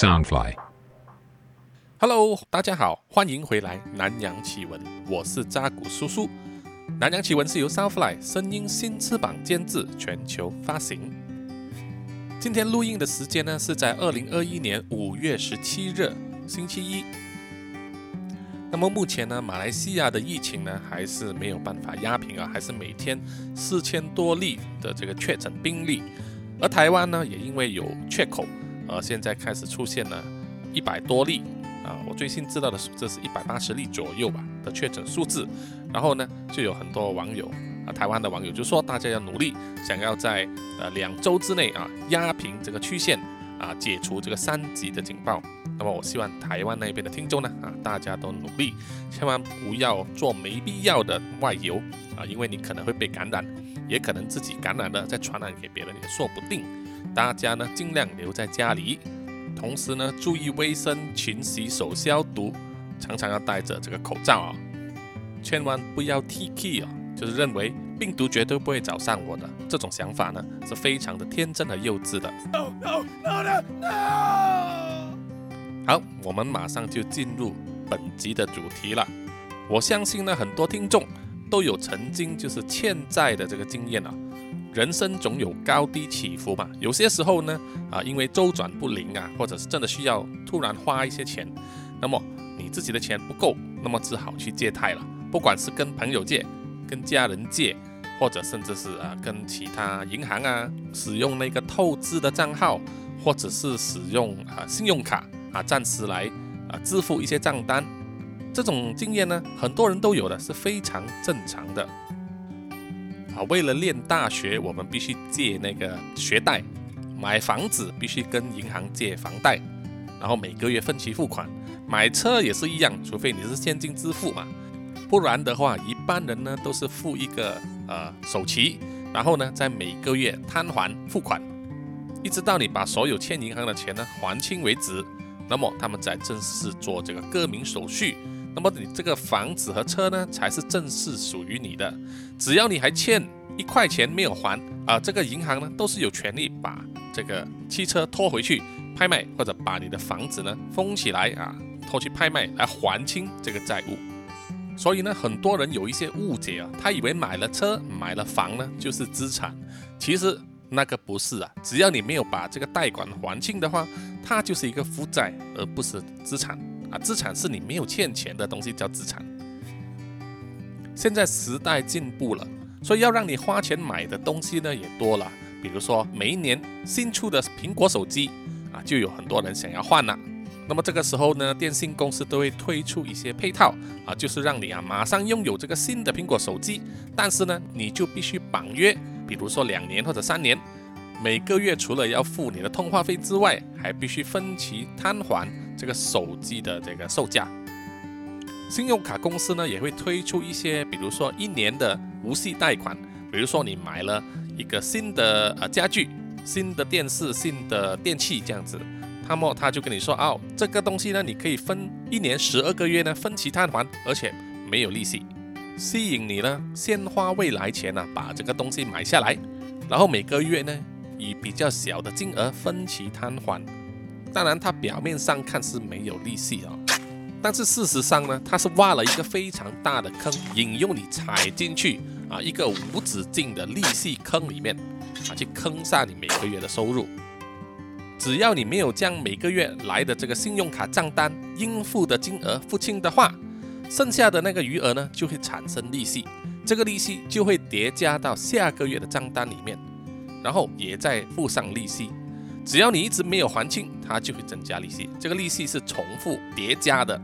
Soundfly。Hello，大家好，欢迎回来南洋奇闻，我是扎古叔叔。南洋奇闻是由 Soundfly 声音新翅膀监制，全球发行。今天录音的时间呢是在二零二一年五月十七日，星期一。那么目前呢，马来西亚的疫情呢还是没有办法压平啊，还是每天四千多例的这个确诊病例，而台湾呢也因为有缺口，呃，现在开始出现了一百多例啊，我最新知道的数字是一百八十例左右吧的确诊数字，然后呢就有很多网友啊，台湾的网友就说大家要努力，想要在呃两周之内啊压平这个曲线啊，解除这个三级的警报。那么我希望台湾那边的听众呢，啊，大家都努力，千万不要做没必要的外游啊，因为你可能会被感染，也可能自己感染了再传染给别人也说不定。大家呢尽量留在家里，同时呢注意卫生，勤洗手消毒，常常要戴着这个口罩啊，千万不要 T K 啊，就是认为病毒绝对不会找上我的这种想法呢，是非常的天真和幼稚的。好，我们马上就进入本集的主题了。我相信呢，很多听众都有曾经就是欠债的这个经验啊。人生总有高低起伏嘛，有些时候呢，啊，因为周转不灵啊，或者是真的需要突然花一些钱，那么你自己的钱不够，那么只好去借贷了。不管是跟朋友借、跟家人借，或者甚至是啊跟其他银行啊使用那个透支的账号，或者是使用啊信用卡。啊，暂时来啊支付一些账单，这种经验呢，很多人都有的，是非常正常的。啊，为了念大学，我们必须借那个学贷；买房子必须跟银行借房贷，然后每个月分期付款。买车也是一样，除非你是现金支付嘛，不然的话，一般人呢都是付一个呃首期，然后呢在每个月摊还付款，一直到你把所有欠银行的钱呢还清为止。那么他们才正式做这个更名手续，那么你这个房子和车呢，才是正式属于你的。只要你还欠一块钱没有还啊，这个银行呢都是有权利把这个汽车拖回去拍卖，或者把你的房子呢封起来啊，拖去拍卖来还清这个债务。所以呢，很多人有一些误解啊，他以为买了车、买了房呢就是资产，其实。那个不是啊，只要你没有把这个贷款还清的话，它就是一个负债，而不是资产啊。资产是你没有欠钱的东西叫资产。现在时代进步了，所以要让你花钱买的东西呢也多了。比如说每一年新出的苹果手机啊，就有很多人想要换了。那么这个时候呢，电信公司都会推出一些配套啊，就是让你啊马上拥有这个新的苹果手机，但是呢，你就必须绑约。比如说两年或者三年，每个月除了要付你的通话费之外，还必须分期摊还这个手机的这个售价。信用卡公司呢也会推出一些，比如说一年的无息贷款。比如说你买了一个新的呃家具、新的电视、新的电器这样子，那么他就跟你说哦，这个东西呢你可以分一年十二个月呢分期摊还，而且没有利息。吸引你呢，先花未来钱呢，把这个东西买下来，然后每个月呢，以比较小的金额分期摊还。当然，它表面上看是没有利息啊，但是事实上呢，它是挖了一个非常大的坑，引诱你踩进去啊，一个无止境的利息坑里面啊，去坑杀你每个月的收入。只要你没有将每个月来的这个信用卡账单应付的金额付清的话，剩下的那个余额呢，就会产生利息，这个利息就会叠加到下个月的账单里面，然后也再付上利息。只要你一直没有还清，它就会增加利息。这个利息是重复叠加的。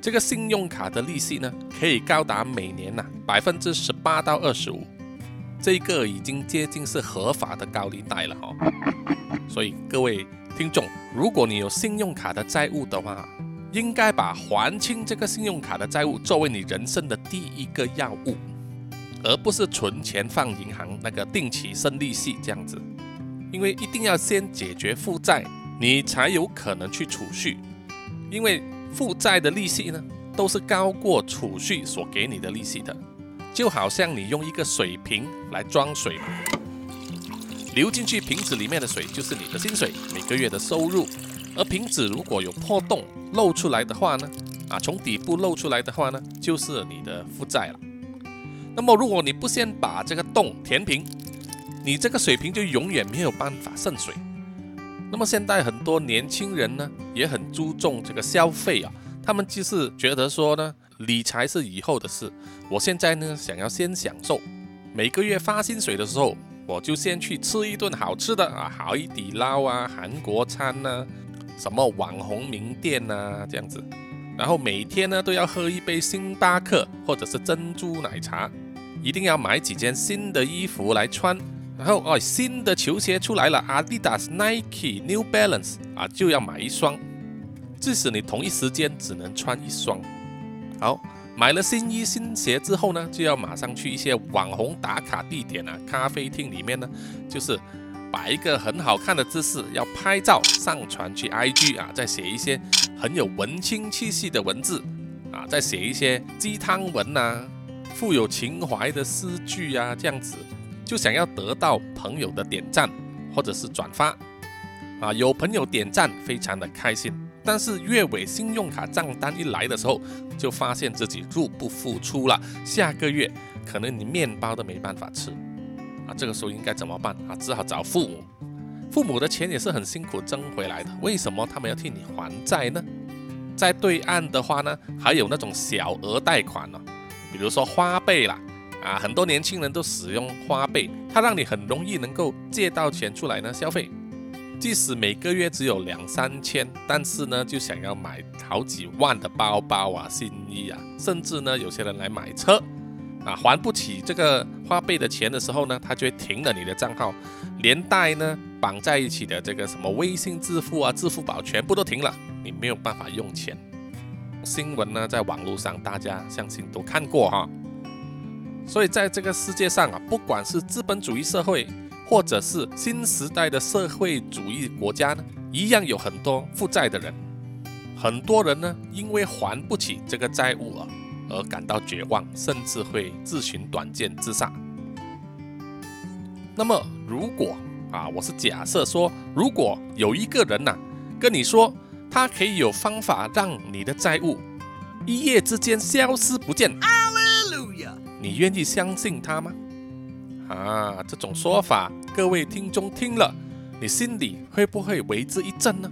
这个信用卡的利息呢，可以高达每年呐百分之十八到二十五，这个已经接近是合法的高利贷了哈。所以各位听众，如果你有信用卡的债务的话，应该把还清这个信用卡的债务作为你人生的第一个要务，而不是存钱放银行那个定期生利息这样子。因为一定要先解决负债，你才有可能去储蓄。因为负债的利息呢，都是高过储蓄所给你的利息的。就好像你用一个水瓶来装水，流进去瓶子里面的水就是你的薪水，每个月的收入。而瓶子如果有破洞露出来的话呢，啊，从底部露出来的话呢，就是你的负债了。那么如果你不先把这个洞填平，你这个水平就永远没有办法渗水。那么现在很多年轻人呢，也很注重这个消费啊，他们就是觉得说呢，理财是以后的事，我现在呢想要先享受，每个月发薪水的时候，我就先去吃一顿好吃的啊，海底捞啊，韩国餐呐。什么网红名店呐，这样子，然后每天呢都要喝一杯星巴克或者是珍珠奶茶，一定要买几件新的衣服来穿，然后哦新的球鞋出来了，Adidas、Nike、New Balance 啊就要买一双，即使你同一时间只能穿一双。好，买了新衣新鞋之后呢，就要马上去一些网红打卡地点啊，咖啡厅里面呢，就是。摆一个很好看的姿势，要拍照上传去 IG 啊，再写一些很有文青气息的文字啊，再写一些鸡汤文呐，富有情怀的诗句啊，这样子就想要得到朋友的点赞或者是转发啊，有朋友点赞非常的开心，但是月尾信用卡账单一来的时候，就发现自己入不敷出了，下个月可能你面包都没办法吃。啊，这个时候应该怎么办啊？只好找父母，父母的钱也是很辛苦挣回来的，为什么他们要替你还债呢？在对岸的话呢，还有那种小额贷款呢，比如说花呗啦，啊，很多年轻人都使用花呗，它让你很容易能够借到钱出来呢消费，即使每个月只有两三千，但是呢就想要买好几万的包包啊、新衣啊，甚至呢有些人来买车。啊，还不起这个花呗的钱的时候呢，他就会停了你的账号，连带呢绑在一起的这个什么微信支付啊、支付宝全部都停了，你没有办法用钱。新闻呢，在网络上大家相信都看过哈。所以在这个世界上啊，不管是资本主义社会，或者是新时代的社会主义国家呢，一样有很多负债的人，很多人呢因为还不起这个债务啊。而感到绝望，甚至会自寻短见自杀。那么，如果啊，我是假设说，如果有一个人呐，跟你说他可以有方法让你的债务一夜之间消失不见，你愿意相信他吗？啊，这种说法，各位听众听了，你心里会不会为之一震呢？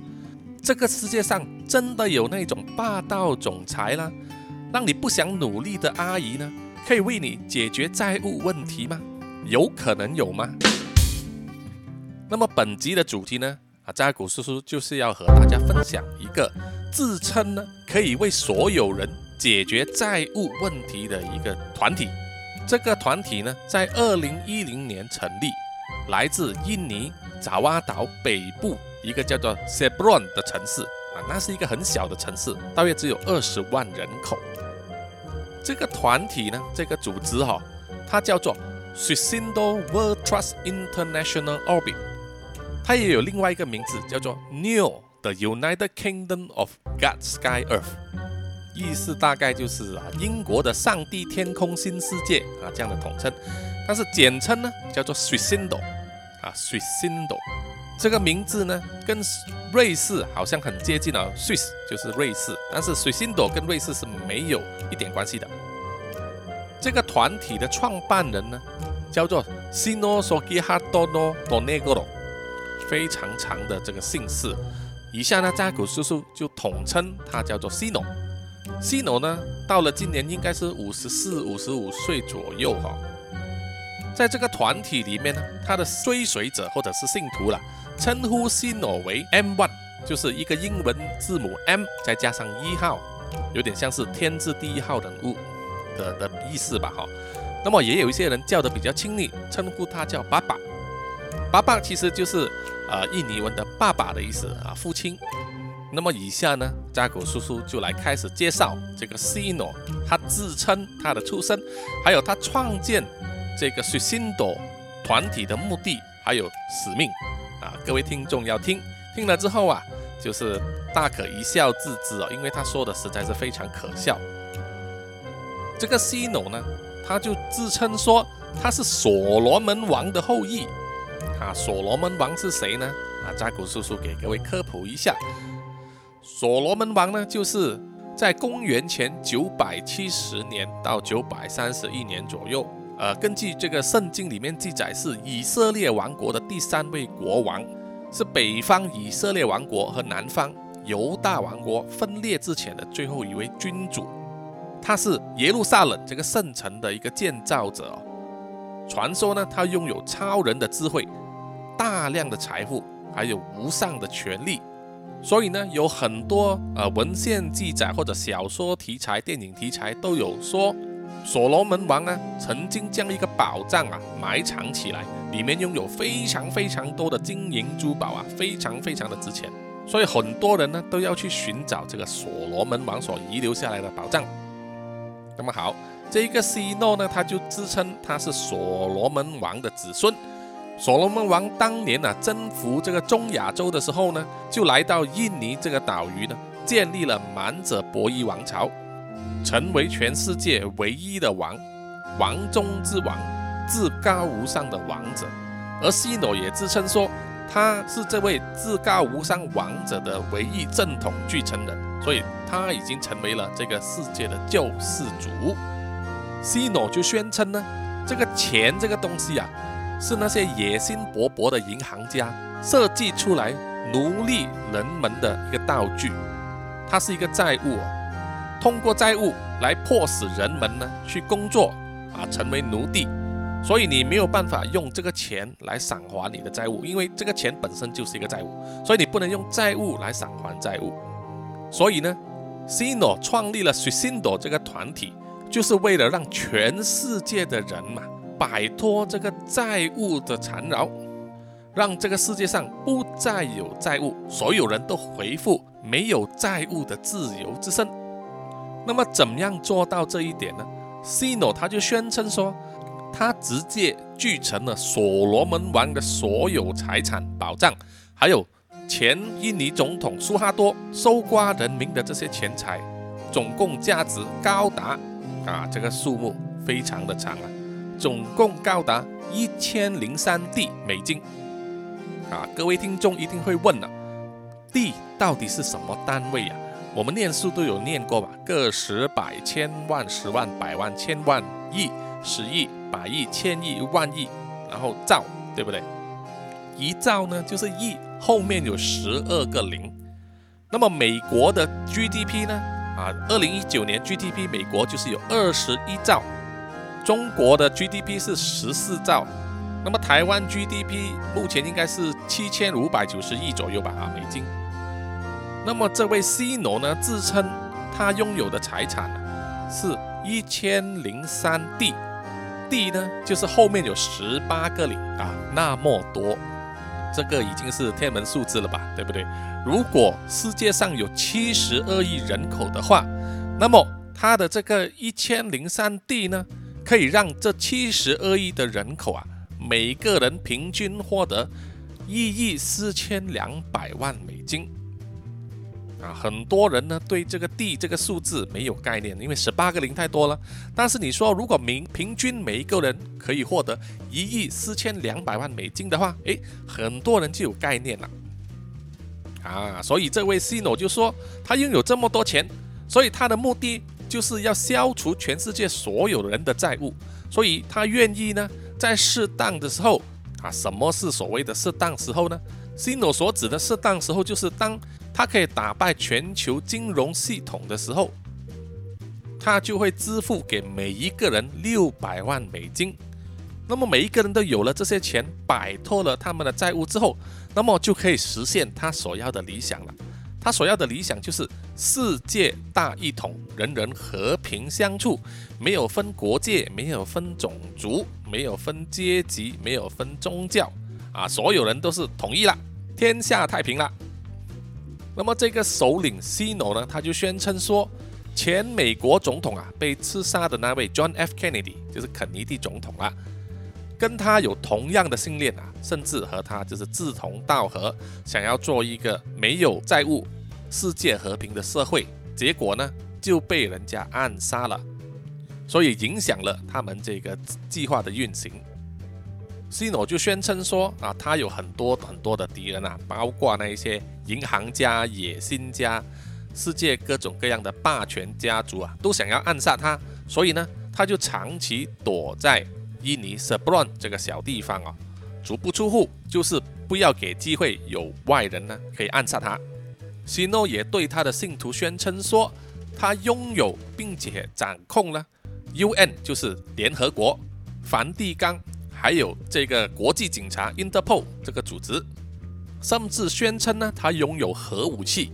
这个世界上真的有那种霸道总裁啦？让你不想努力的阿姨呢，可以为你解决债务问题吗？有可能有吗？那么本集的主题呢，啊，扎古叔叔就是要和大家分享一个自称呢可以为所有人解决债务问题的一个团体。这个团体呢，在二零一零年成立，来自印尼爪哇岛北部一个叫做 Sebron 的城市啊，那是一个很小的城市，大约只有二十万人口。这个团体呢，这个组织哈，它叫做 Susindo World Trust International Orbit，它也有另外一个名字叫做 New the United Kingdom of God Sky Earth，意思大概就是啊英国的上帝天空新世界啊这样的统称，但是简称呢叫做 Susindo 啊 Susindo。这个名字呢，跟瑞士好像很接近啊，Swiss 就是瑞士，但是水星朵跟瑞士是没有一点关系的。这个团体的创办人呢，叫做 Sino Sogihadono Donegoro，非常长的这个姓氏。以下呢，扎古叔叔就统称他叫做 Sino。西诺呢，到了今年应该是五十四、五十五岁左右哈。在这个团体里面呢，他的追随者或者是信徒了。称呼西诺为 M One，就是一个英文字母 M 再加上一号，有点像是天字第一号人物的的意思吧哈。那么也有一些人叫的比较亲昵，称呼他叫爸爸。爸爸其实就是呃印尼文的爸爸的意思啊，父亲。那么以下呢，扎古叔叔就来开始介绍这个西诺，他自称他的出身，还有他创建这个水星朵团体的目的还有使命。啊，各位听众要听，听了之后啊，就是大可一笑置之哦，因为他说的实在是非常可笑。这个西诺呢，他就自称说他是所罗门王的后裔。啊，所罗门王是谁呢？啊，扎古叔叔给各位科普一下，所罗门王呢，就是在公元前九百七十年到九百三十一年左右。呃，根据这个圣经里面记载，是以色列王国的第三位国王，是北方以色列王国和南方犹大王国分裂之前的最后一位君主。他是耶路撒冷这个圣城的一个建造者哦。传说呢，他拥有超人的智慧、大量的财富，还有无上的权力。所以呢，有很多呃文献记载或者小说题材、电影题材都有说。所罗门王呢，曾经将一个宝藏啊埋藏起来，里面拥有非常非常多的金银珠宝啊，非常非常的值钱，所以很多人呢都要去寻找这个所罗门王所遗留下来的宝藏。那么好，这一个西诺呢，他就自称他是所罗门王的子孙。所罗门王当年呢征服这个中亚洲的时候呢，就来到印尼这个岛屿呢，建立了满者伯夷王朝。成为全世界唯一的王，王中之王，至高无上的王者。而西诺也自称说，他是这位至高无上王者的唯一正统继承人，所以他已经成为了这个世界的救世主。西诺就宣称呢，这个钱这个东西啊，是那些野心勃勃的银行家设计出来奴隶人们的一个道具，它是一个债务。通过债务来迫使人们呢去工作啊，成为奴隶，所以你没有办法用这个钱来偿还你的债务，因为这个钱本身就是一个债务，所以你不能用债务来偿还债务。所以呢，Sino 创立了 Susindo 这个团体，就是为了让全世界的人嘛摆脱这个债务的缠绕，让这个世界上不再有债务，所有人都回复没有债务的自由之身。那么怎么样做到这一点呢？Sino 他就宣称说，他直接继承了所罗门王的所有财产、保障，还有前印尼总统苏哈多搜刮人民的这些钱财，总共价值高达啊，这个数目非常的长啊，总共高达一千零三亿美金啊！各位听众一定会问了，地到底是什么单位呀？我们念书都有念过吧？个十百千万十万百万千万亿十亿百亿千亿万亿，然后兆，对不对？一兆呢就是亿，后面有十二个零。那么美国的 GDP 呢？啊，二零一九年 GDP 美国就是有二十一兆，中国的 GDP 是十四兆，那么台湾 GDP 目前应该是七千五百九十亿左右吧？啊，美金。那么这位 C 罗呢，自称他拥有的财产呢是一千零三 D，D 呢就是后面有十八个零啊，那么多，这个已经是天文数字了吧，对不对？如果世界上有七十二亿人口的话，那么他的这个一千零三 D 呢，可以让这七十二亿的人口啊，每个人平均获得一亿四千两百万美金。啊，很多人呢对这个地这个数字没有概念，因为十八个零太多了。但是你说，如果平平均每一个人可以获得一亿四千两百万美金的话，诶，很多人就有概念了。啊，所以这位 Cino 就说，他拥有这么多钱，所以他的目的就是要消除全世界所有人的债务，所以他愿意呢，在适当的时候，啊，什么是所谓的适当时候呢？Sino 所指的适当时候就是当。他可以打败全球金融系统的时候，他就会支付给每一个人六百万美金。那么每一个人都有了这些钱，摆脱了他们的债务之后，那么就可以实现他所要的理想了。他所要的理想就是世界大一统，人人和平相处，没有分国界，没有分种族，没有分阶级，没有分宗教，啊，所有人都是统一了，天下太平了。那么这个首领西诺呢，他就宣称说，前美国总统啊被刺杀的那位 John F Kennedy 就是肯尼迪总统了，跟他有同样的信念啊，甚至和他就是志同道合，想要做一个没有债务、世界和平的社会，结果呢就被人家暗杀了，所以影响了他们这个计划的运行。西诺就宣称说啊，他有很多很多的敌人啊，包括那一些银行家、野心家、世界各种各样的霸权家族啊，都想要暗杀他，所以呢，他就长期躲在印尼 Sebron 这个小地方啊，足不出户，就是不要给机会有外人呢可以暗杀他。希诺也对他的信徒宣称说，他拥有并且掌控了 UN，就是联合国、梵蒂冈。还有这个国际警察 Interpol 这个组织，甚至宣称呢，他拥有核武器。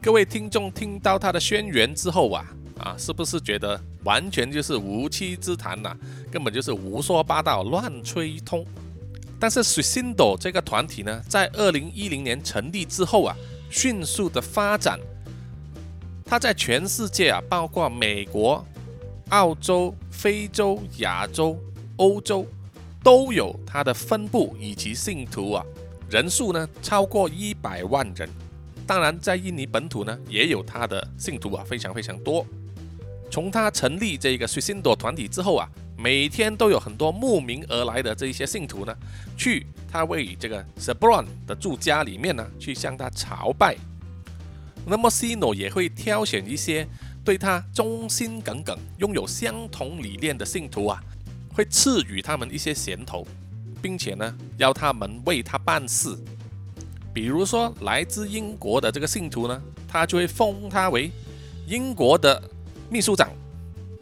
各位听众听到他的宣言之后啊，啊，是不是觉得完全就是无稽之谈呐？根本就是胡说八道、乱吹一通。但是 s i n d o 这个团体呢，在二零一零年成立之后啊，迅速的发展，它在全世界啊，包括美国、澳洲、非洲、亚洲。欧洲都有它的分部以及信徒啊，人数呢超过一百万人。当然，在印尼本土呢也有它的信徒啊，非常非常多。从他成立这个水星朵团体之后啊，每天都有很多慕名而来的这一些信徒呢，去他位于这个 Sebron 的住家里面呢，去向他朝拜。那么 Sino 也会挑选一些对他忠心耿耿、拥有相同理念的信徒啊。会赐予他们一些衔头，并且呢，要他们为他办事。比如说，来自英国的这个信徒呢，他就会封他为英国的秘书长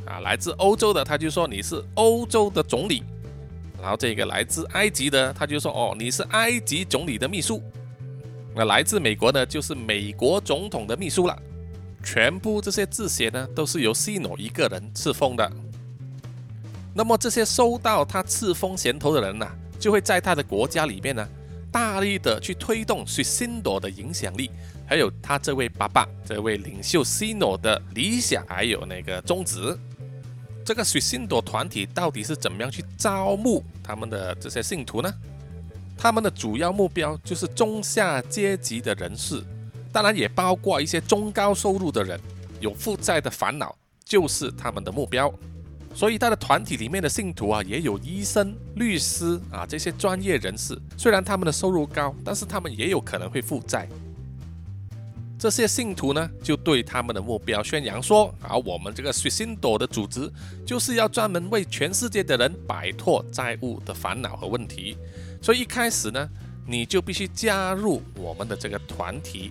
啊；来自欧洲的，他就说你是欧洲的总理。然后这个来自埃及的，他就说哦，你是埃及总理的秘书。那来自美国的，就是美国总统的秘书了。全部这些字写呢，都是由西诺一个人赐封的。那么这些收到他赐封衔头的人呢，就会在他的国家里面呢，大力的去推动水星朵的影响力，还有他这位爸爸、这位领袖西诺的理想，还有那个宗旨。这个水星朵团体到底是怎么样去招募他们的这些信徒呢？他们的主要目标就是中下阶级的人士，当然也包括一些中高收入的人，有负债的烦恼就是他们的目标。所以他的团体里面的信徒啊，也有医生、律师啊这些专业人士。虽然他们的收入高，但是他们也有可能会负债。这些信徒呢，就对他们的目标宣扬说：“啊，我们这个水星朵的组织就是要专门为全世界的人摆脱债务的烦恼和问题。所以一开始呢，你就必须加入我们的这个团体，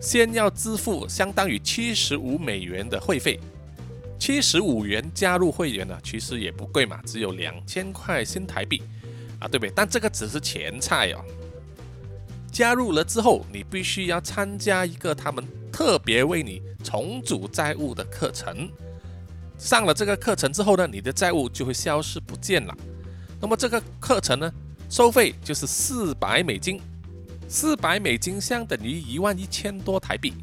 先要支付相当于七十五美元的会费。”七十五元加入会员呢，其实也不贵嘛，只有两千块新台币啊，对不对？但这个只是前菜哦。加入了之后，你必须要参加一个他们特别为你重组债务的课程。上了这个课程之后呢，你的债务就会消失不见了。那么这个课程呢，收费就是四百美金，四百美金相等于一万一千多台币。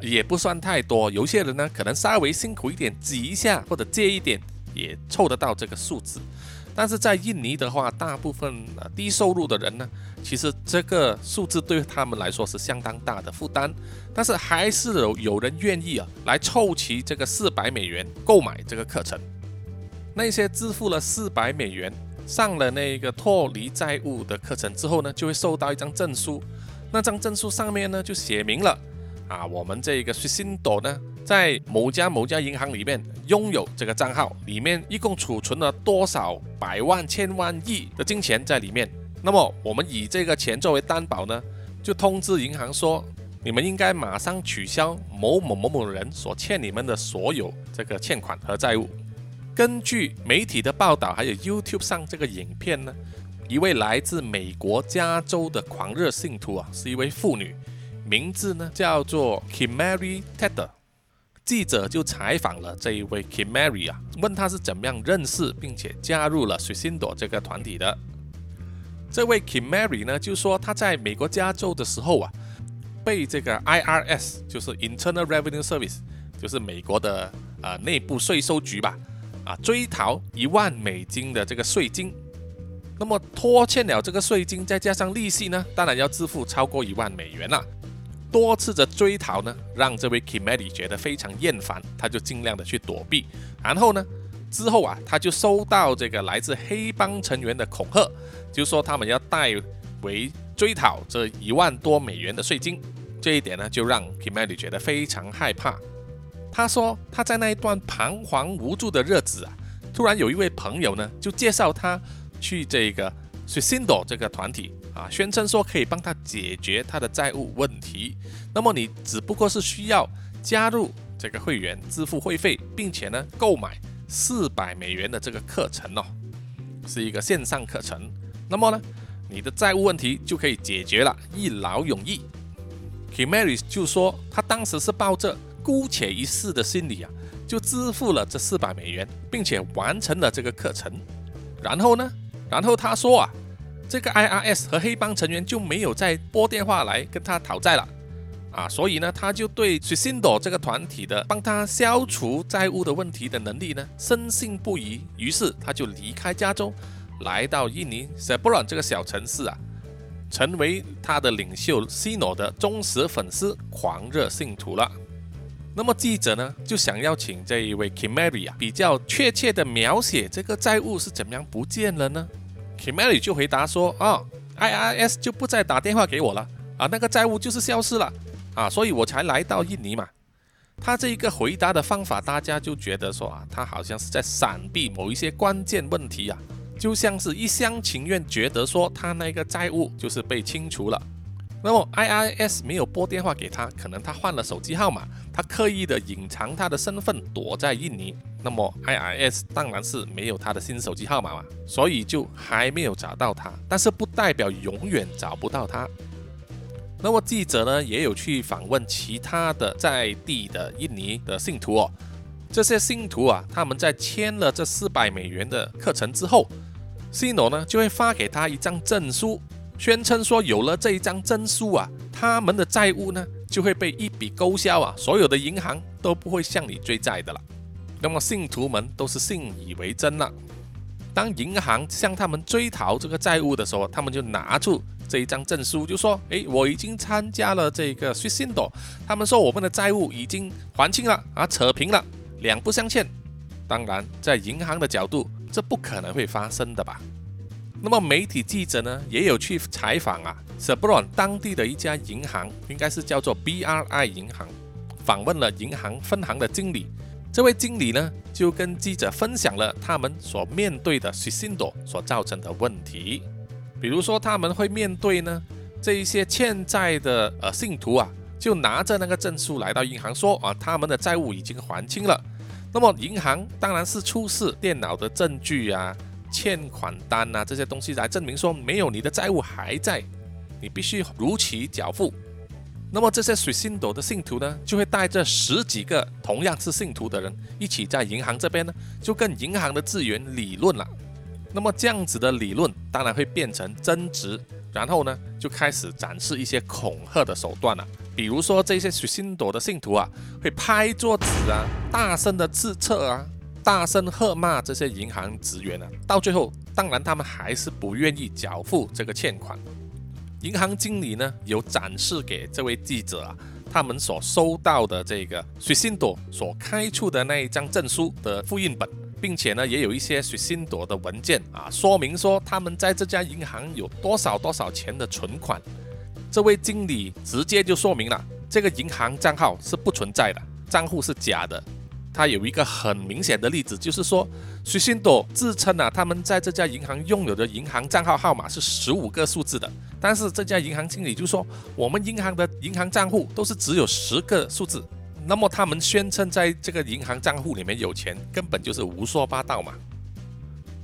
也不算太多，有些人呢可能稍微辛苦一点，挤一下或者借一点也凑得到这个数字。但是在印尼的话，大部分低收入的人呢，其实这个数字对他们来说是相当大的负担。但是还是有有人愿意啊来凑齐这个四百美元购买这个课程。那些支付了四百美元上了那个脱离债务的课程之后呢，就会收到一张证书。那张证书上面呢就写明了。啊，我们这个水星朵呢，在某家某家银行里面拥有这个账号，里面一共储存了多少百万、千万、亿的金钱在里面。那么我们以这个钱作为担保呢，就通知银行说，你们应该马上取消某某某某人所欠你们的所有这个欠款和债务。根据媒体的报道，还有 YouTube 上这个影片呢，一位来自美国加州的狂热信徒啊，是一位妇女。名字呢叫做 Kimary Ted，记者就采访了这一位 Kimary 啊，问他是怎么样认识并且加入了水星朵这个团体的。这位 Kimary 呢就说他在美国加州的时候啊，被这个 IRS 就是 Internal Revenue Service，就是美国的啊内部税收局吧，啊追讨一万美金的这个税金。那么拖欠了这个税金，再加上利息呢，当然要支付超过一万美元了。多次的追讨呢，让这位 Kimary 觉得非常厌烦，他就尽量的去躲避。然后呢，之后啊，他就收到这个来自黑帮成员的恐吓，就说他们要代为追讨这一万多美元的税金。这一点呢，就让 Kimeli 觉得非常害怕。他说他在那一段彷徨无助的日子啊，突然有一位朋友呢，就介绍他去这个 Sucindo 这个团体啊，宣称说可以帮他解决他的债务问题。那么你只不过是需要加入这个会员，支付会费，并且呢购买四百美元的这个课程哦，是一个线上课程。那么呢，你的债务问题就可以解决了，一劳永逸。Kimary 就说，他当时是抱着姑且一试的心理啊，就支付了这四百美元，并且完成了这个课程。然后呢，然后他说啊，这个 IRS 和黑帮成员就没有再拨电话来跟他讨债了啊，所以呢，他就对 s i n d o 这个团体的帮他消除债务的问题的能力呢深信不疑。于是他就离开加州，来到印尼 s e b r a n 这个小城市啊。成为他的领袖 Cino 的忠实粉丝、狂热信徒了。那么记者呢，就想要请这一位 Kimary 啊，比较确切的描写这个债务是怎么样不见了呢？Kimary 就回答说：“啊，IRS 就不再打电话给我了啊，那个债务就是消失了啊，所以我才来到印尼嘛。”他这一个回答的方法，大家就觉得说啊，他好像是在闪避某一些关键问题啊。就像是一厢情愿觉得说他那个债务就是被清除了，那么 I I S 没有拨电话给他，可能他换了手机号码，他刻意的隐藏他的身份，躲在印尼。那么 I I S 当然是没有他的新手机号码嘛，所以就还没有找到他。但是不代表永远找不到他。那么记者呢也有去访问其他的在地的印尼的信徒哦，这些信徒啊，他们在签了这四百美元的课程之后。C 诺呢就会发给他一张证书，宣称说有了这一张证书啊，他们的债务呢就会被一笔勾销啊，所有的银行都不会向你追债的了。那么信徒们都是信以为真了。当银行向他们追讨这个债务的时候，他们就拿出这一张证书，就说：“诶，我已经参加了这个 s i n d o 他们说我们的债务已经还清了啊，扯平了，两不相欠。”当然，在银行的角度。这不可能会发生的吧？那么媒体记者呢，也有去采访啊 s b r o n 当地的一家银行，应该是叫做 BRI 银行，访问了银行分行的经理。这位经理呢，就跟记者分享了他们所面对的 s i n d o 所造成的问题，比如说他们会面对呢，这一些欠债的呃信徒啊，就拿着那个证书来到银行说啊，他们的债务已经还清了。那么银行当然是出示电脑的证据啊、欠款单啊这些东西来证明说没有你的债务还在，你必须如期缴付。那么这些水信斗的信徒呢，就会带着十几个同样是信徒的人一起在银行这边呢，就跟银行的职员理论了。那么这样子的理论当然会变成争执，然后呢就开始展示一些恐吓的手段了。比如说这些水星朵的信徒啊，会拍桌子啊，大声的自测啊，大声喝骂这些银行职员啊。到最后，当然他们还是不愿意缴付这个欠款。银行经理呢，有展示给这位记者啊，他们所收到的这个水星朵所开出的那一张证书的复印本，并且呢，也有一些水星朵的文件啊，说明说他们在这家银行有多少多少钱的存款。这位经理直接就说明了，这个银行账号是不存在的，账户是假的。他有一个很明显的例子，就是说，徐新朵自称啊，他们在这家银行拥有的银行账号号码是十五个数字的，但是这家银行经理就说，我们银行的银行账户都是只有十个数字。那么他们宣称在这个银行账户里面有钱，根本就是胡说八道嘛。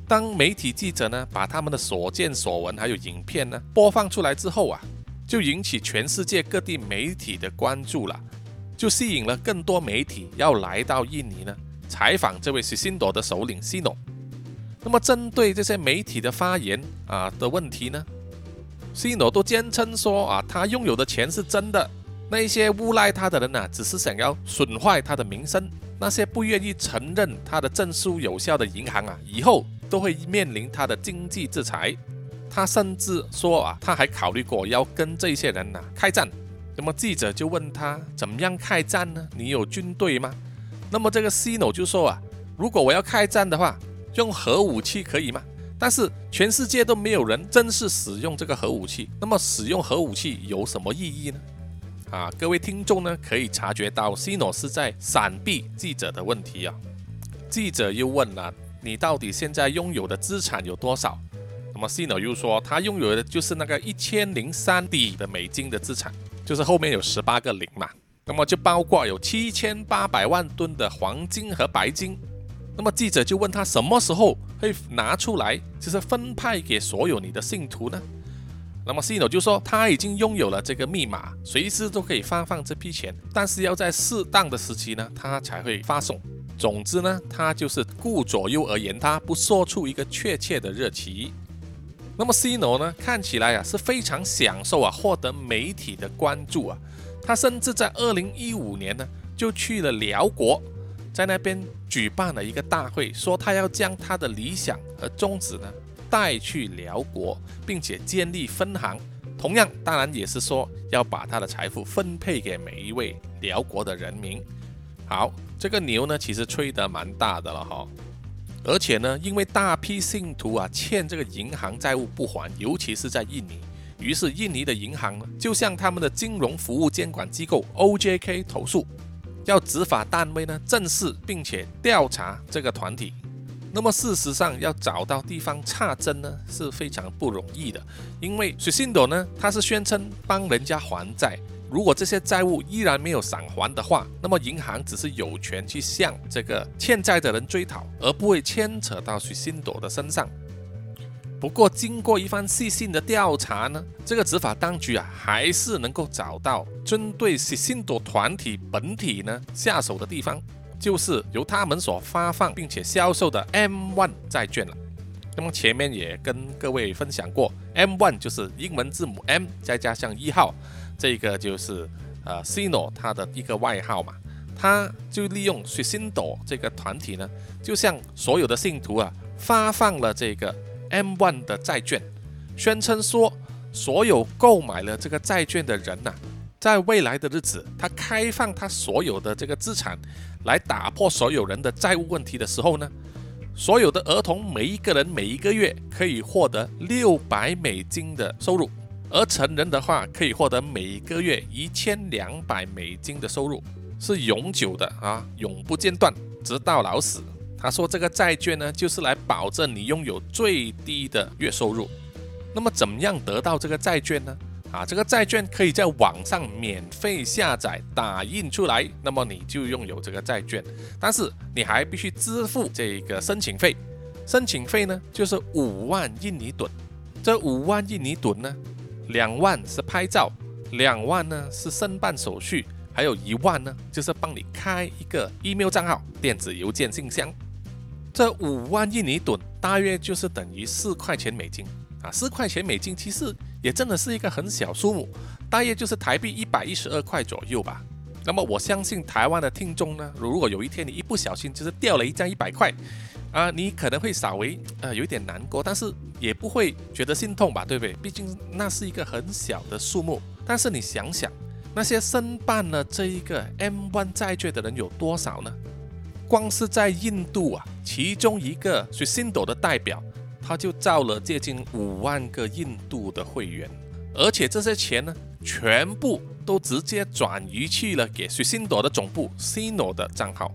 当媒体记者呢，把他们的所见所闻还有影片呢播放出来之后啊。就引起全世界各地媒体的关注了，就吸引了更多媒体要来到印尼呢采访这位是新朵的首领西诺。那么针对这些媒体的发言啊的问题呢，西诺都坚称说啊他拥有的钱是真的，那些诬赖他的人呢只是想要损坏他的名声，那些不愿意承认他的证书有效的银行啊以后都会面临他的经济制裁。他甚至说啊，他还考虑过要跟这些人呐开战。那么记者就问他，怎么样开战呢？你有军队吗？那么这个 C 诺就说啊，如果我要开战的话，用核武器可以吗？但是全世界都没有人正式使用这个核武器，那么使用核武器有什么意义呢？啊，各位听众呢，可以察觉到西诺是在闪避记者的问题啊。记者又问了：“你到底现在拥有的资产有多少？”那么西诺又说：“他拥有的就是那个一千零三亿的美金的资产，就是后面有十八个零嘛。那么就包括有七千八百万吨的黄金和白金。”那么记者就问他什么时候会拿出来，就是分派给所有你的信徒呢？那么 C 诺就说他已经拥有了这个密码，随时都可以发放这批钱，但是要在适当的时期呢，他才会发送。总之呢，他就是顾左右而言他，不说出一个确切的日期。那么 C 诺呢，看起来啊是非常享受啊获得媒体的关注啊，他甚至在二零一五年呢就去了辽国。在那边举办了一个大会，说他要将他的理想和宗旨呢带去辽国，并且建立分行。同样，当然也是说要把他的财富分配给每一位辽国的人民。好，这个牛呢其实吹得蛮大的了哈，而且呢，因为大批信徒啊欠这个银行债务不还，尤其是在印尼，于是印尼的银行呢就向他们的金融服务监管机构 OJK 投诉。要执法单位呢正视并且调查这个团体，那么事实上要找到地方差针呢是非常不容易的，因为水星朵呢他是宣称帮人家还债，如果这些债务依然没有偿还的话，那么银行只是有权去向这个欠债的人追讨，而不会牵扯到水星朵的身上。不过，经过一番细心的调查呢，这个执法当局啊，还是能够找到针对西信朵团体本体呢下手的地方，就是由他们所发放并且销售的 M1 债券了。那么前面也跟各位分享过，M1 就是英文字母 M 再加上一号，这个就是呃，Sino 它的一个外号嘛。他就利用水星朵这个团体呢，就向所有的信徒啊发放了这个。M1 的债券，宣称说，所有购买了这个债券的人呐，在未来的日子，他开放他所有的这个资产，来打破所有人的债务问题的时候呢，所有的儿童每一个人每一个月可以获得六百美金的收入，而成人的话可以获得每个月一千两百美金的收入，是永久的啊，永不间断，直到老死。他说：“这个债券呢，就是来保证你拥有最低的月收入。那么，怎么样得到这个债券呢？啊，这个债券可以在网上免费下载、打印出来，那么你就拥有这个债券。但是，你还必须支付这个申请费。申请费呢，就是五万印尼盾。这五万印尼盾呢，两万是拍照，两万呢是申办手续，还有一万呢，就是帮你开一个 email 账号、电子邮件信箱。”这五万印尼盾大约就是等于四块钱美金啊，四块钱美金其实也真的是一个很小数目，大约就是台币一百一十二块左右吧。那么我相信台湾的听众呢，如果有一天你一不小心就是掉了一张一百块啊，你可能会稍微呃有一点难过，但是也不会觉得心痛吧，对不对？毕竟那是一个很小的数目。但是你想想，那些申办了这一个 M1 债券的人有多少呢？光是在印度啊，其中一个水星斗的代表，他就造了接近五万个印度的会员，而且这些钱呢，全部都直接转移去了给水星朵的总部 Cino 的账号。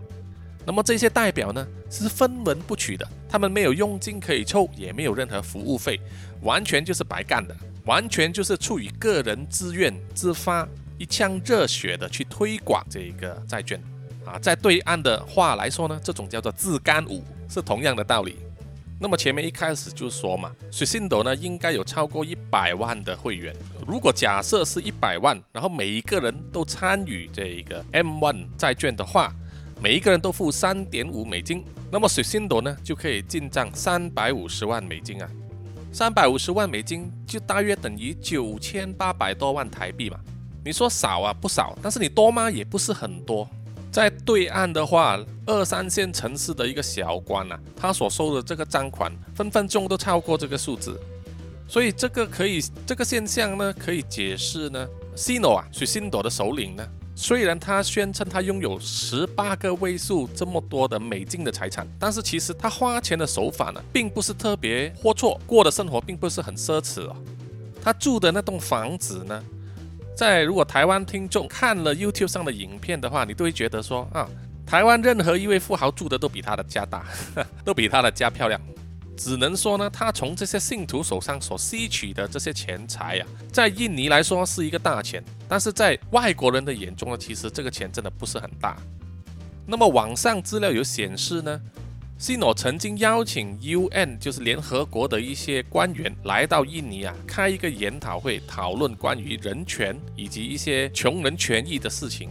那么这些代表呢，是分文不取的，他们没有佣金可以抽，也没有任何服务费，完全就是白干的，完全就是出于个人自愿自发，一腔热血的去推广这个债券。啊，在对岸的话来说呢，这种叫做自干五，是同样的道理。那么前面一开始就说嘛，水信斗呢应该有超过一百万的会员。如果假设是一百万，然后每一个人都参与这一个 M1 债券的话，每一个人都付三点五美金，那么水信斗呢就可以进账三百五十万美金啊。三百五十万美金就大约等于九千八百多万台币嘛。你说少啊，不少，但是你多吗？也不是很多。在对岸的话，二三线城市的一个小官啊，他所收的这个赃款，分分钟都超过这个数字，所以这个可以这个现象呢，可以解释呢，西诺啊，水星朵的首领呢，虽然他宣称他拥有十八个位数这么多的美金的财产，但是其实他花钱的手法呢，并不是特别龌龊，过的生活并不是很奢侈哦。他住的那栋房子呢，在如果台湾听众看了 YouTube 上的影片的话，你都会觉得说啊，台湾任何一位富豪住的都比他的家大，都比他的家漂亮。只能说呢，他从这些信徒手上所吸取的这些钱财呀，在印尼来说是一个大钱，但是在外国人的眼中呢，其实这个钱真的不是很大。那么网上资料有显示呢西诺曾经邀请 UN，就是联合国的一些官员来到印尼啊，开一个研讨会，讨论关于人权以及一些穷人权益的事情。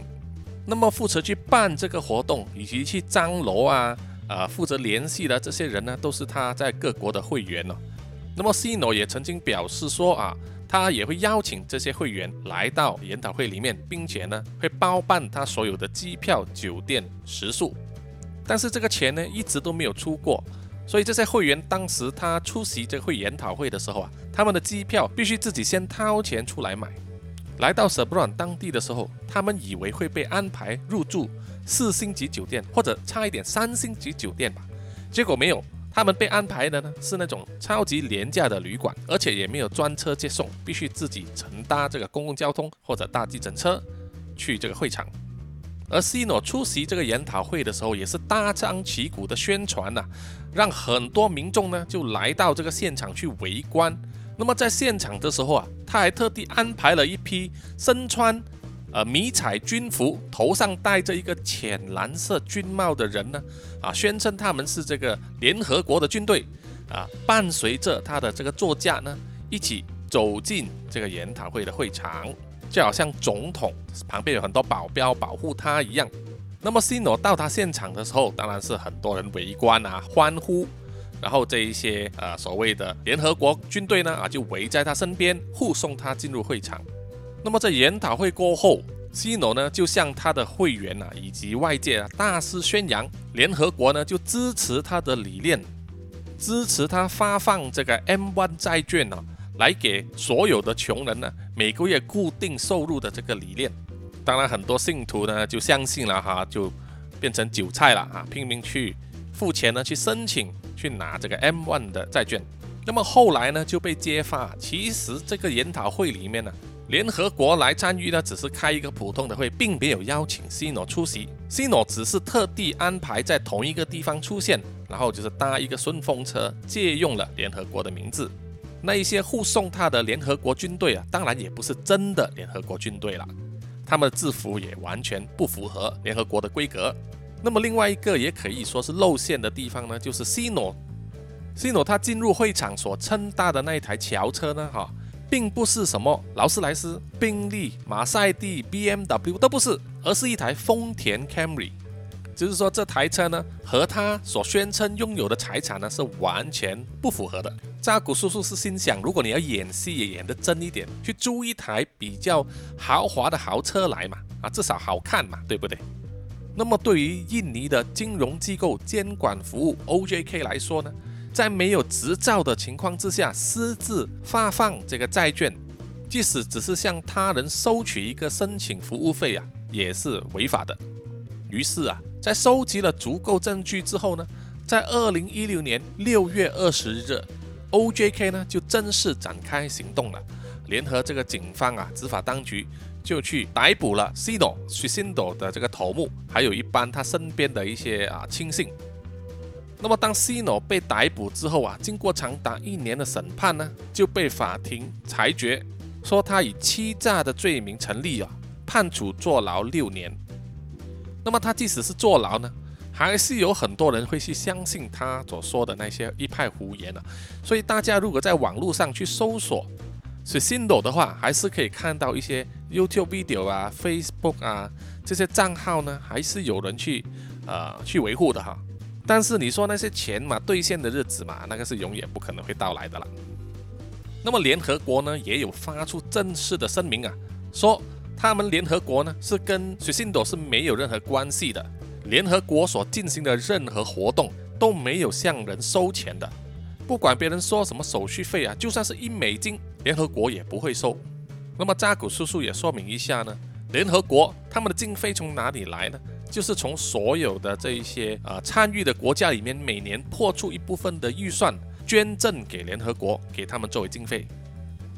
那么负责去办这个活动以及去张罗啊。呃，负责联系的这些人呢，都是他在各国的会员呢。那么 C 诺也曾经表示说啊，他也会邀请这些会员来到研讨会里面，并且呢，会包办他所有的机票、酒店、食宿。但是这个钱呢，一直都没有出过。所以这些会员当时他出席这会研讨会的时候啊，他们的机票必须自己先掏钱出来买。来到舍布朗当地的时候，他们以为会被安排入住。四星级酒店或者差一点三星级酒店吧，结果没有，他们被安排的呢是那种超级廉价的旅馆，而且也没有专车接送，必须自己乘搭这个公共交通或者搭计程车去这个会场。而 C 诺出席这个研讨会的时候，也是大张旗鼓的宣传呐，让很多民众呢就来到这个现场去围观。那么在现场的时候啊，他还特地安排了一批身穿。呃，迷彩军服，头上戴着一个浅蓝色军帽的人呢，啊，宣称他们是这个联合国的军队，啊，伴随着他的这个座驾呢，一起走进这个研讨会的会场，就好像总统旁边有很多保镖保护他一样。那么 C 诺到达现场的时候，当然是很多人围观啊，欢呼，然后这一些呃所谓的联合国军队呢，啊，就围在他身边护送他进入会场。那么在研讨会过后，C 诺呢就向他的会员啊以及外界啊大肆宣扬，联合国呢就支持他的理念，支持他发放这个 M1 债券呢，来给所有的穷人呢每个月固定收入的这个理念。当然，很多信徒呢就相信了哈，就变成韭菜了啊，拼命去付钱呢去申请去拿这个 M1 的债券。那么后来呢就被揭发，其实这个研讨会里面呢。联合国来参与呢，只是开一个普通的会，并没有邀请西诺出席。西诺只是特地安排在同一个地方出现，然后就是搭一个顺风车，借用了联合国的名字。那一些护送他的联合国军队啊，当然也不是真的联合国军队了，他们的制服也完全不符合联合国的规格。那么另外一个也可以说是露馅的地方呢，就是西诺西诺他进入会场所乘搭的那一台轿车呢，哈。并不是什么劳斯莱斯、宾利、马赛蒂、BMW 都不是，而是一台丰田 Camry。就是说，这台车呢，和他所宣称拥有的财产呢，是完全不符合的。扎古叔叔是心想，如果你要演戏也演得真一点，去租一台比较豪华的豪车来嘛，啊，至少好看嘛，对不对？那么，对于印尼的金融机构监管服务 OJK 来说呢？在没有执照的情况之下私自发放这个债券，即使只是向他人收取一个申请服务费啊，也是违法的。于是啊，在收集了足够证据之后呢，在二零一六年六月二十日，OJK 呢就正式展开行动了，联合这个警方啊，执法当局就去逮捕了 Cido Cido 的这个头目，还有一班他身边的一些啊亲信。那么，当 C 诺被逮捕之后啊，经过长达一年的审判呢，就被法庭裁决说他以欺诈的罪名成立啊，判处坐牢六年。那么他即使是坐牢呢，还是有很多人会去相信他所说的那些一派胡言啊。所以大家如果在网络上去搜索是 c i n o 的话，还是可以看到一些 YouTube video 啊、Facebook 啊这些账号呢，还是有人去呃去维护的哈。但是你说那些钱嘛，兑现的日子嘛，那个是永远不可能会到来的了。那么联合国呢，也有发出正式的声明啊，说他们联合国呢是跟水星朵是没有任何关系的，联合国所进行的任何活动都没有向人收钱的，不管别人说什么手续费啊，就算是一美金，联合国也不会收。那么扎古叔叔也说明一下呢，联合国他们的经费从哪里来呢？就是从所有的这一些啊参与的国家里面，每年破出一部分的预算，捐赠给联合国，给他们作为经费。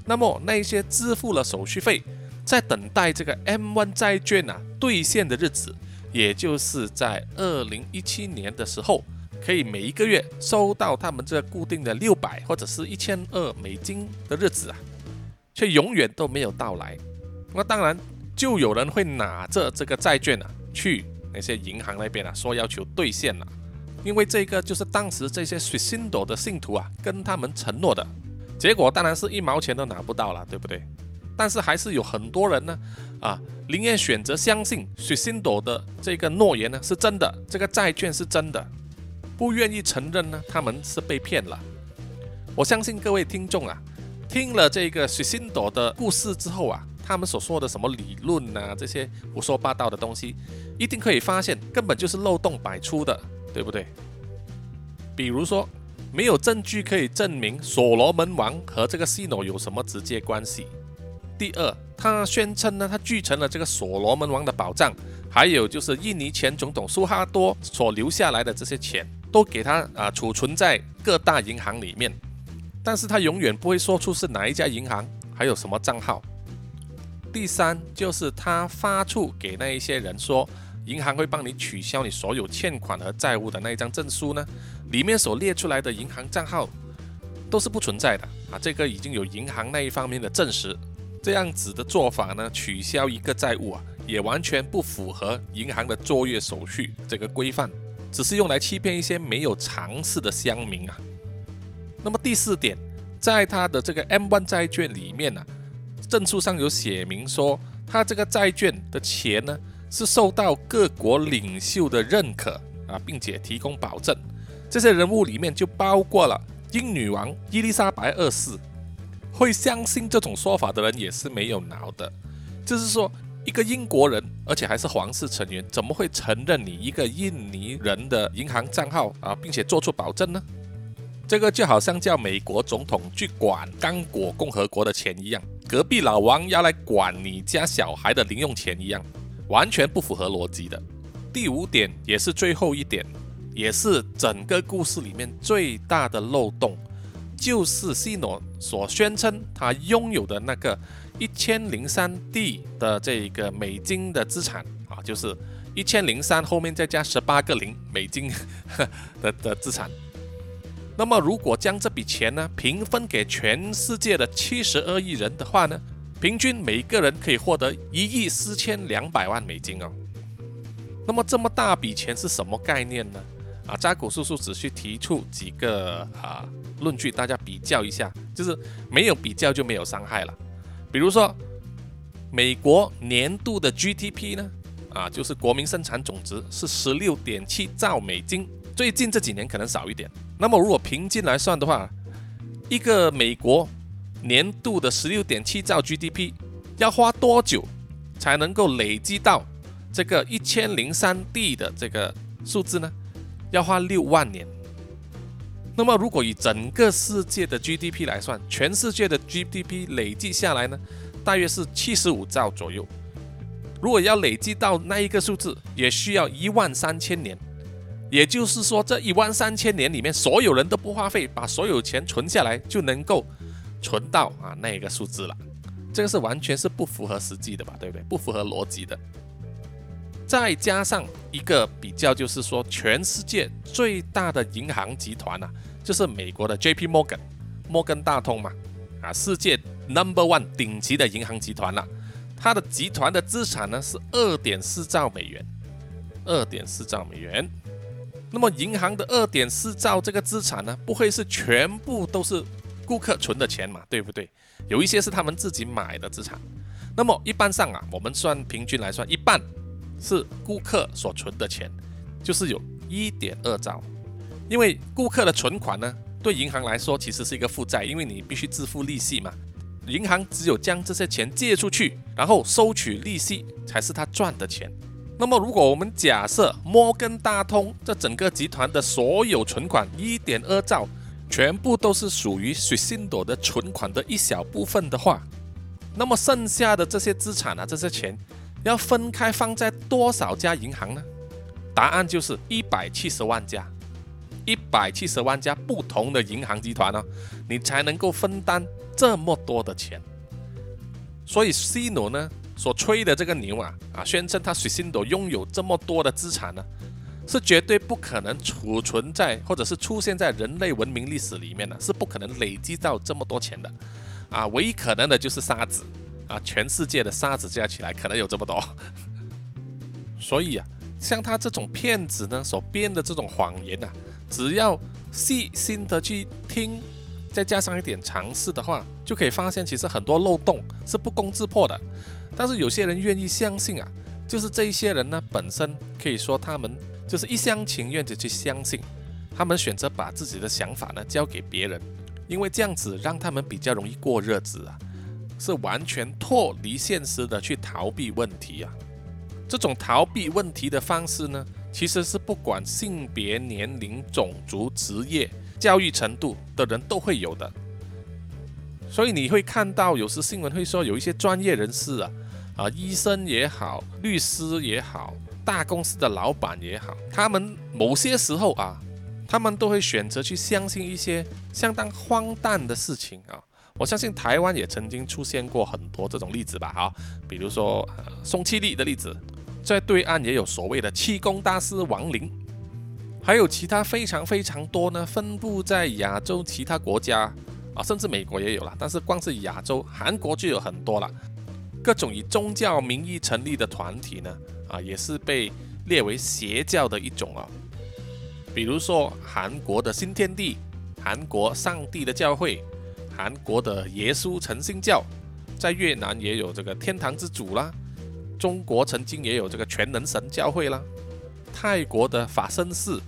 那么那些支付了手续费，在等待这个 M1 债券啊兑现的日子，也就是在二零一七年的时候，可以每一个月收到他们这固定的六百或者是一千二美金的日子啊，却永远都没有到来。那当然，就有人会拿着这个债券啊去。那些银行那边啊，说要求兑现了，因为这个就是当时这些水星朵的信徒啊跟他们承诺的，结果当然是一毛钱都拿不到了，对不对？但是还是有很多人呢，啊，宁愿选择相信水星朵的这个诺言呢是真的，这个债券是真的，不愿意承认呢他们是被骗了。我相信各位听众啊，听了这个水星朵的故事之后啊。他们所说的什么理论啊，这些胡说八道的东西，一定可以发现根本就是漏洞百出的，对不对？比如说，没有证据可以证明所罗门王和这个西诺有什么直接关系。第二，他宣称呢，他继承了这个所罗门王的宝藏，还有就是印尼前总统苏哈多所留下来的这些钱，都给他啊储存在各大银行里面，但是他永远不会说出是哪一家银行，还有什么账号。第三就是他发出给那一些人说，银行会帮你取消你所有欠款和债务的那一张证书呢，里面所列出来的银行账号都是不存在的啊，这个已经有银行那一方面的证实。这样子的做法呢，取消一个债务啊，也完全不符合银行的作业手续这个规范，只是用来欺骗一些没有常识的乡民啊。那么第四点，在他的这个 M1 债券里面呢。证书上有写明说，他这个债券的钱呢是受到各国领袖的认可啊，并且提供保证。这些人物里面就包括了英女王伊丽莎白二世。会相信这种说法的人也是没有脑的。就是说，一个英国人，而且还是皇室成员，怎么会承认你一个印尼人的银行账号啊，并且做出保证呢？这个就好像叫美国总统去管刚果共和国的钱一样。隔壁老王要来管你家小孩的零用钱一样，完全不符合逻辑的。第五点也是最后一点，也是整个故事里面最大的漏洞，就是西诺所宣称他拥有的那个一千零三 D 的这个美金的资产啊，就是一千零三后面再加十八个零美金的的资产。那么，如果将这笔钱呢平分给全世界的七十二亿人的话呢，平均每个人可以获得一亿四千两百万美金哦。那么这么大笔钱是什么概念呢？啊，扎古叔叔只需提出几个啊论据，大家比较一下，就是没有比较就没有伤害了。比如说，美国年度的 GDP 呢，啊，就是国民生产总值是十六点七兆美金。最近这几年可能少一点。那么如果平均来算的话，一个美国年度的十六点七兆 GDP 要花多久才能够累积到这个一千零三 D 的这个数字呢？要花六万年。那么如果以整个世界的 GDP 来算，全世界的 GDP 累计下来呢，大约是七十五兆左右。如果要累积到那一个数字，也需要一万三千年。也就是说，这一万三千年里面，所有人都不花费，把所有钱存下来，就能够存到啊那个数字了。这个是完全是不符合实际的吧，对不对？不符合逻辑的。再加上一个比较，就是说，全世界最大的银行集团啊，就是美国的 J.P. Morgan，摩根大通嘛，啊，世界 Number One 顶级的银行集团了。它的集团的资产呢是二点四兆美元，二点四兆美元。那么银行的二点四兆这个资产呢，不会是全部都是顾客存的钱嘛？对不对？有一些是他们自己买的资产。那么一般上啊，我们算平均来算，一半是顾客所存的钱，就是有一点二兆。因为顾客的存款呢，对银行来说其实是一个负债，因为你必须支付利息嘛。银行只有将这些钱借出去，然后收取利息，才是他赚的钱。那么，如果我们假设摩根大通这整个集团的所有存款一点二兆，全部都是属于水星朵的存款的一小部分的话，那么剩下的这些资产啊，这些钱要分开放在多少家银行呢？答案就是一百七十万家，一百七十万家不同的银行集团呢，你才能够分担这么多的钱。所以 C 罗呢所吹的这个牛啊啊，宣称他水星朵拥有这么多的资产呢，是绝对不可能储存在或者是出现在人类文明历史里面的，是不可能累积到这么多钱的啊！唯一可能的就是沙子啊，全世界的沙子加起来可能有这么多。所以啊。像他这种骗子呢，所编的这种谎言啊，只要细心的去听，再加上一点尝试的话，就可以发现其实很多漏洞是不攻自破的。但是有些人愿意相信啊，就是这一些人呢，本身可以说他们就是一厢情愿的去相信，他们选择把自己的想法呢交给别人，因为这样子让他们比较容易过日子啊，是完全脱离现实的去逃避问题啊。这种逃避问题的方式呢，其实是不管性别、年龄、种族、职业、教育程度的人都会有的。所以你会看到，有时新闻会说，有一些专业人士啊，啊，医生也好，律师也好，大公司的老板也好，他们某些时候啊，他们都会选择去相信一些相当荒诞的事情啊。我相信台湾也曾经出现过很多这种例子吧，哈，比如说宋庆丽的例子。在对岸也有所谓的气功大师王林，还有其他非常非常多呢，分布在亚洲其他国家啊，甚至美国也有了。但是光是亚洲，韩国就有很多了。各种以宗教名义成立的团体呢，啊，也是被列为邪教的一种啊。比如说韩国的新天地、韩国上帝的教会、韩国的耶稣诚信教，在越南也有这个天堂之主啦。中国曾经也有这个全能神教会啦，泰国的法身寺，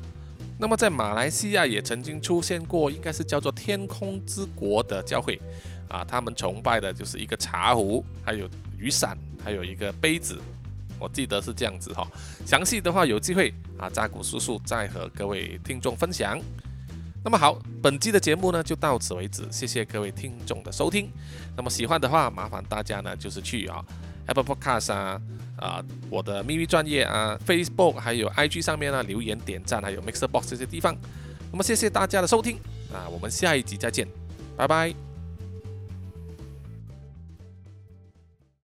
那么在马来西亚也曾经出现过，应该是叫做天空之国的教会，啊，他们崇拜的就是一个茶壶，还有雨伞，还有一个杯子，我记得是这样子哈。详细的话有机会啊，扎古叔叔再和各位听众分享。那么好，本期的节目呢就到此为止，谢谢各位听众的收听。那么喜欢的话，麻烦大家呢就是去啊。Apple Podcast 啊，啊，我的秘密专业啊，Facebook 还有 IG 上面呢，留言点赞，还有 Mixer Box 这些地方。那么谢谢大家的收听啊，我们下一集再见，拜拜。